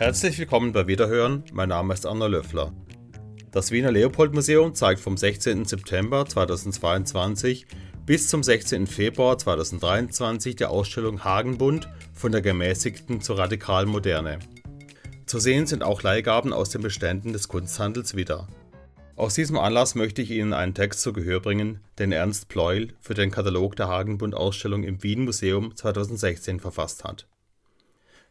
Herzlich willkommen bei Wiederhören, mein Name ist Anna Löffler. Das Wiener Leopold Museum zeigt vom 16. September 2022 bis zum 16. Februar 2023 die Ausstellung Hagenbund von der gemäßigten zur radikalen Moderne. Zu sehen sind auch Leihgaben aus den Beständen des Kunsthandels wieder. Aus diesem Anlass möchte ich Ihnen einen Text zu Gehör bringen, den Ernst Pleuel für den Katalog der Hagenbund-Ausstellung im Wien Museum 2016 verfasst hat.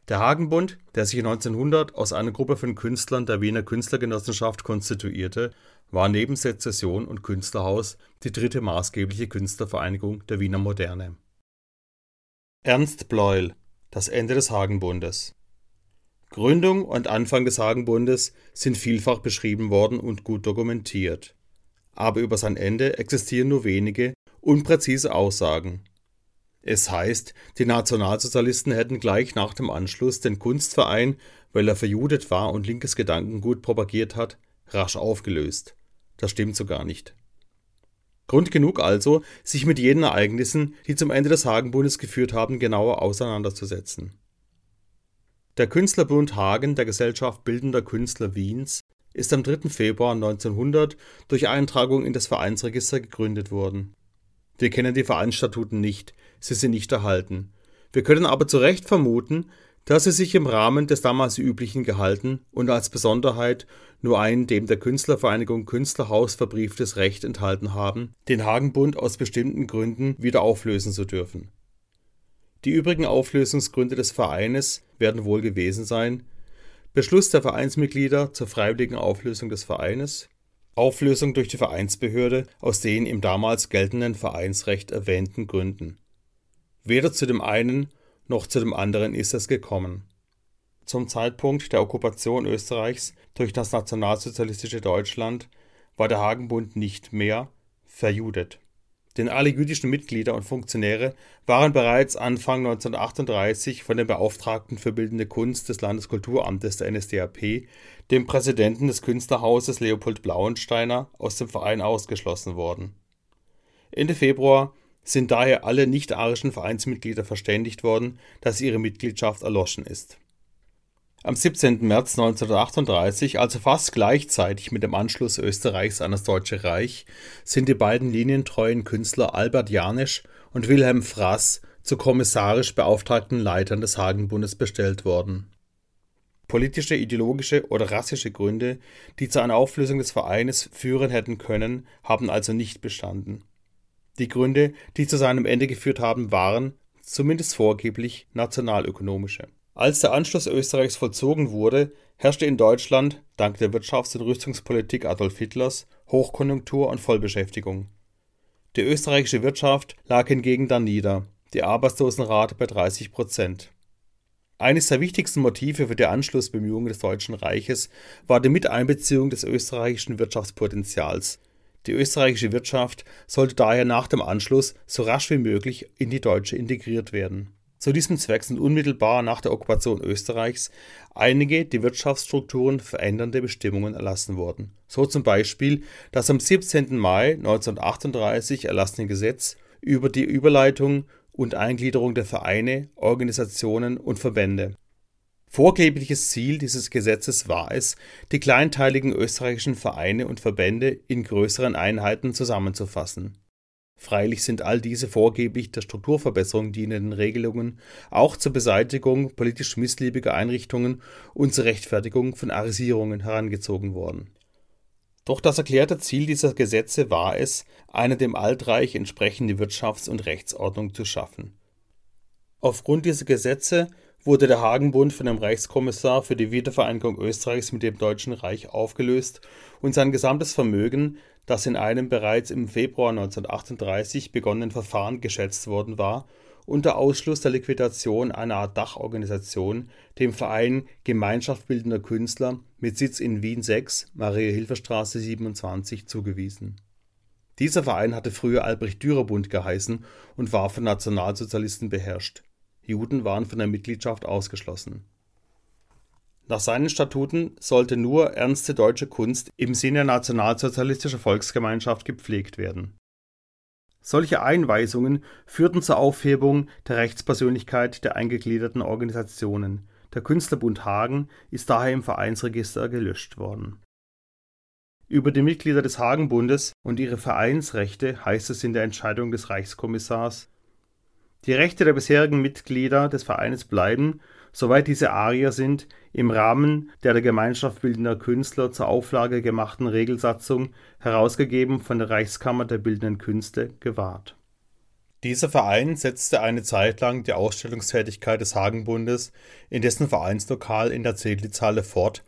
Der Hagenbund, der sich 1900 aus einer Gruppe von Künstlern der Wiener Künstlergenossenschaft konstituierte, war neben Sezession und Künstlerhaus die dritte maßgebliche Künstlervereinigung der Wiener Moderne. Ernst Pleuel Das Ende des Hagenbundes Gründung und Anfang des Hagenbundes sind vielfach beschrieben worden und gut dokumentiert. Aber über sein Ende existieren nur wenige, unpräzise Aussagen. Es heißt, die Nationalsozialisten hätten gleich nach dem Anschluss den Kunstverein, weil er verjudet war und linkes Gedankengut propagiert hat, rasch aufgelöst. Das stimmt so gar nicht. Grund genug also, sich mit jenen Ereignissen, die zum Ende des Hagenbundes geführt haben, genauer auseinanderzusetzen. Der Künstlerbund Hagen der Gesellschaft Bildender Künstler Wiens ist am 3. Februar 1900 durch Eintragung in das Vereinsregister gegründet worden. Wir kennen die Vereinsstatuten nicht, sie sind nicht erhalten. Wir können aber zu Recht vermuten, dass sie sich im Rahmen des damals üblichen gehalten und als Besonderheit nur ein dem der Künstlervereinigung Künstlerhaus verbrieftes Recht enthalten haben, den Hagenbund aus bestimmten Gründen wieder auflösen zu dürfen die übrigen Auflösungsgründe des Vereines werden wohl gewesen sein: Beschluss der Vereinsmitglieder zur freiwilligen Auflösung des Vereines, Auflösung durch die Vereinsbehörde aus den im damals geltenden Vereinsrecht erwähnten Gründen. Weder zu dem einen noch zu dem anderen ist es gekommen. Zum Zeitpunkt der Okkupation Österreichs durch das nationalsozialistische Deutschland war der Hagenbund nicht mehr verjudet denn alle jüdischen Mitglieder und Funktionäre waren bereits Anfang 1938 von dem Beauftragten für Bildende Kunst des Landeskulturamtes der NSDAP, dem Präsidenten des Künstlerhauses Leopold Blauensteiner, aus dem Verein ausgeschlossen worden. Ende Februar sind daher alle nicht-arischen Vereinsmitglieder verständigt worden, dass ihre Mitgliedschaft erloschen ist am 17. März 1938, also fast gleichzeitig mit dem Anschluss Österreichs an das Deutsche Reich, sind die beiden linientreuen Künstler Albert Janisch und Wilhelm Fraß zu kommissarisch beauftragten Leitern des Hagenbundes bestellt worden. Politische, ideologische oder rassische Gründe, die zu einer Auflösung des Vereines führen hätten können, haben also nicht bestanden. Die Gründe, die zu seinem Ende geführt haben, waren, zumindest vorgeblich, nationalökonomische als der Anschluss Österreichs vollzogen wurde, herrschte in Deutschland, dank der Wirtschafts und Rüstungspolitik Adolf Hitlers, Hochkonjunktur und Vollbeschäftigung. Die österreichische Wirtschaft lag hingegen danieder, die Arbeitslosenrate bei 30 Prozent. Eines der wichtigsten Motive für die Anschlussbemühungen des Deutschen Reiches war die Miteinbeziehung des österreichischen Wirtschaftspotenzials. Die österreichische Wirtschaft sollte daher nach dem Anschluss so rasch wie möglich in die deutsche integriert werden zu diesem Zweck sind unmittelbar nach der Okkupation Österreichs einige die Wirtschaftsstrukturen verändernde Bestimmungen erlassen worden, so zum Beispiel das am 17. Mai 1938 erlassene Gesetz über die Überleitung und Eingliederung der Vereine, Organisationen und Verbände. Vorgebliches Ziel dieses Gesetzes war es, die kleinteiligen österreichischen Vereine und Verbände in größeren Einheiten zusammenzufassen Freilich sind all diese vorgeblich der Strukturverbesserung dienenden Regelungen auch zur Beseitigung politisch missliebiger Einrichtungen und zur Rechtfertigung von Arisierungen herangezogen worden. Doch das erklärte Ziel dieser Gesetze war es, eine dem Altreich entsprechende Wirtschafts und Rechtsordnung zu schaffen. Aufgrund dieser Gesetze wurde der Hagenbund von dem Reichskommissar für die Wiedervereinigung Österreichs mit dem Deutschen Reich aufgelöst und sein gesamtes Vermögen das in einem bereits im Februar 1938 begonnenen Verfahren geschätzt worden war, unter Ausschluss der Liquidation einer Art Dachorganisation, dem Verein Gemeinschaft Bildender Künstler mit Sitz in Wien 6, Maria-Hilfer-Straße 27, zugewiesen. Dieser Verein hatte früher Albrecht-Dürer-Bund geheißen und war von Nationalsozialisten beherrscht. Juden waren von der Mitgliedschaft ausgeschlossen nach seinen Statuten sollte nur ernste deutsche Kunst im Sinne nationalsozialistischer Volksgemeinschaft gepflegt werden. Solche Einweisungen führten zur Aufhebung der Rechtspersönlichkeit der eingegliederten Organisationen, der Künstlerbund Hagen ist daher im Vereinsregister gelöscht worden. Über die Mitglieder des Hagenbundes und ihre Vereinsrechte heißt es in der Entscheidung des Reichskommissars Die Rechte der bisherigen Mitglieder des Vereines bleiben, soweit diese Arier sind, im Rahmen der der Gemeinschaft bildender Künstler zur Auflage gemachten Regelsatzung, herausgegeben von der Reichskammer der bildenden Künste, gewahrt. Dieser Verein setzte eine Zeit lang die Ausstellungstätigkeit des Hagenbundes in dessen Vereinslokal in der Zedlitzhalle fort,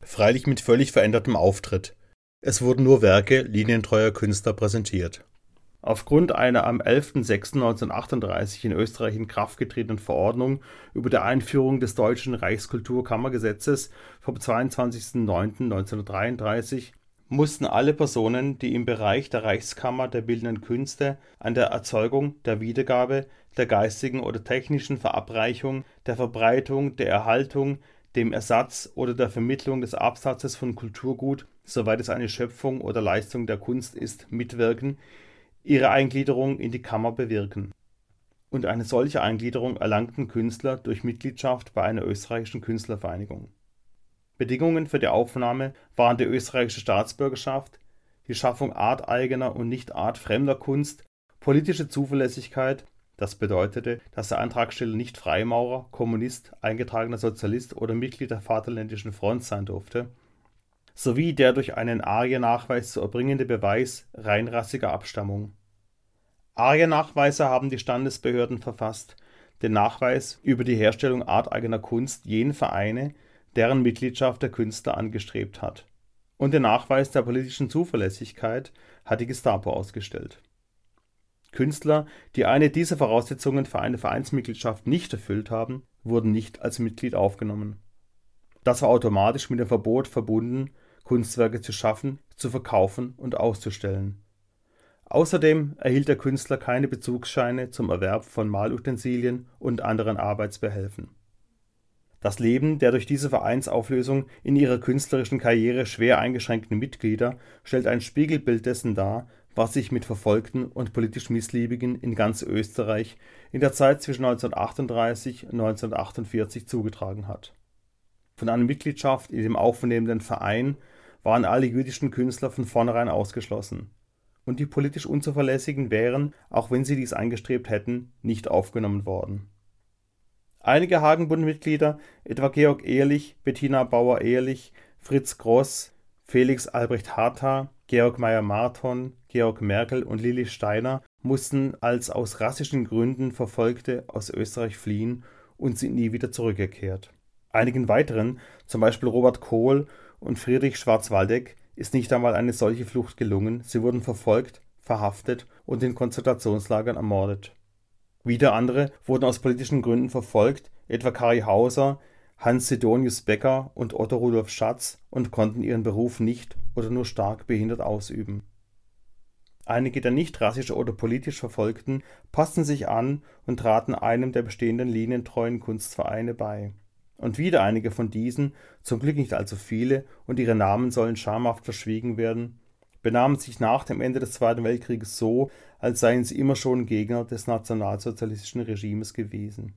freilich mit völlig verändertem Auftritt. Es wurden nur Werke linientreuer Künstler präsentiert Aufgrund einer am 11.06.1938 in Österreich in Kraft getretenen Verordnung über die Einführung des Deutschen Reichskulturkammergesetzes vom 22.09.1933 mussten alle Personen, die im Bereich der Reichskammer der bildenden Künste an der Erzeugung, der Wiedergabe, der geistigen oder technischen Verabreichung, der Verbreitung, der Erhaltung, dem Ersatz oder der Vermittlung des Absatzes von Kulturgut, soweit es eine Schöpfung oder Leistung der Kunst ist, mitwirken ihre Eingliederung in die Kammer bewirken. Und eine solche Eingliederung erlangten Künstler durch Mitgliedschaft bei einer österreichischen Künstlervereinigung. Bedingungen für die Aufnahme waren die österreichische Staatsbürgerschaft, die Schaffung arteigener und nicht artfremder Kunst, politische Zuverlässigkeit, das bedeutete, dass der Antragsteller nicht Freimaurer, Kommunist, eingetragener Sozialist oder Mitglied der Vaterländischen Front sein durfte, sowie der durch einen Ariernachweis zu erbringende Beweis reinrassiger Abstammung. Ariernachweise haben die Standesbehörden verfasst, den Nachweis über die Herstellung arteigener Kunst jenen Vereine, deren Mitgliedschaft der Künstler angestrebt hat. Und den Nachweis der politischen Zuverlässigkeit hat die Gestapo ausgestellt. Künstler, die eine dieser Voraussetzungen für eine Vereinsmitgliedschaft nicht erfüllt haben, wurden nicht als Mitglied aufgenommen. Das war automatisch mit dem Verbot verbunden, Kunstwerke zu schaffen, zu verkaufen und auszustellen. Außerdem erhielt der Künstler keine Bezugsscheine zum Erwerb von Malutensilien und anderen Arbeitsbehelfen. Das Leben der durch diese Vereinsauflösung in ihrer künstlerischen Karriere schwer eingeschränkten Mitglieder stellt ein Spiegelbild dessen dar, was sich mit Verfolgten und politisch Missliebigen in ganz Österreich in der Zeit zwischen 1938 und 1948 zugetragen hat. Von einer Mitgliedschaft in dem aufnehmenden Verein waren alle jüdischen Künstler von vornherein ausgeschlossen, und die politisch Unzuverlässigen wären, auch wenn sie dies angestrebt hätten, nicht aufgenommen worden. Einige Hagenbund-Mitglieder, etwa Georg Ehrlich, Bettina Bauer-Ehrlich, Fritz Gross, Felix Albrecht Hartha, Georg Meyer-Marton, Georg Merkel und Lili Steiner mussten als aus rassischen Gründen Verfolgte aus Österreich fliehen und sind nie wieder zurückgekehrt. Einigen weiteren, zum Beispiel Robert Kohl und Friedrich Schwarzwaldegg ist nicht einmal eine solche Flucht gelungen, sie wurden verfolgt, verhaftet und in Konzentrationslagern ermordet. Wieder andere wurden aus politischen Gründen verfolgt, etwa Kari Hauser, Hans Sidonius Becker und Otto Rudolf Schatz und konnten ihren Beruf nicht oder nur stark behindert ausüben. Einige der nicht rassisch oder politisch Verfolgten passten sich an und traten einem der bestehenden linientreuen Kunstvereine bei und wieder einige von diesen, zum Glück nicht allzu viele, und ihre Namen sollen schamhaft verschwiegen werden, benahmen sich nach dem Ende des Zweiten Weltkrieges so, als seien sie immer schon Gegner des nationalsozialistischen Regimes gewesen.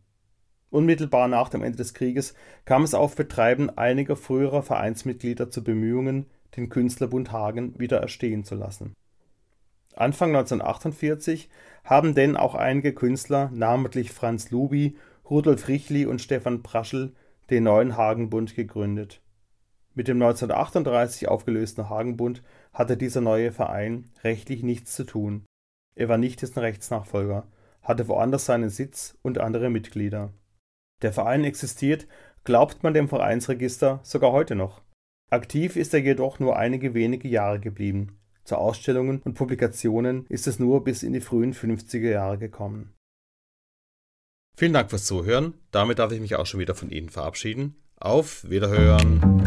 Unmittelbar nach dem Ende des Krieges kam es auf Betreiben einiger früherer Vereinsmitglieder zu Bemühungen, den Künstlerbund Hagen wieder erstehen zu lassen. Anfang 1948 haben denn auch einige Künstler, namentlich Franz Luby, Rudolf Richli und Stefan Praschel, den neuen Hagenbund gegründet. Mit dem 1938 aufgelösten Hagenbund hatte dieser neue Verein rechtlich nichts zu tun. Er war nicht dessen Rechtsnachfolger, hatte woanders seinen Sitz und andere Mitglieder. Der Verein existiert, glaubt man dem Vereinsregister, sogar heute noch. Aktiv ist er jedoch nur einige wenige Jahre geblieben. Zu Ausstellungen und Publikationen ist es nur bis in die frühen 50er Jahre gekommen. Vielen Dank fürs Zuhören. Damit darf ich mich auch schon wieder von Ihnen verabschieden. Auf Wiederhören.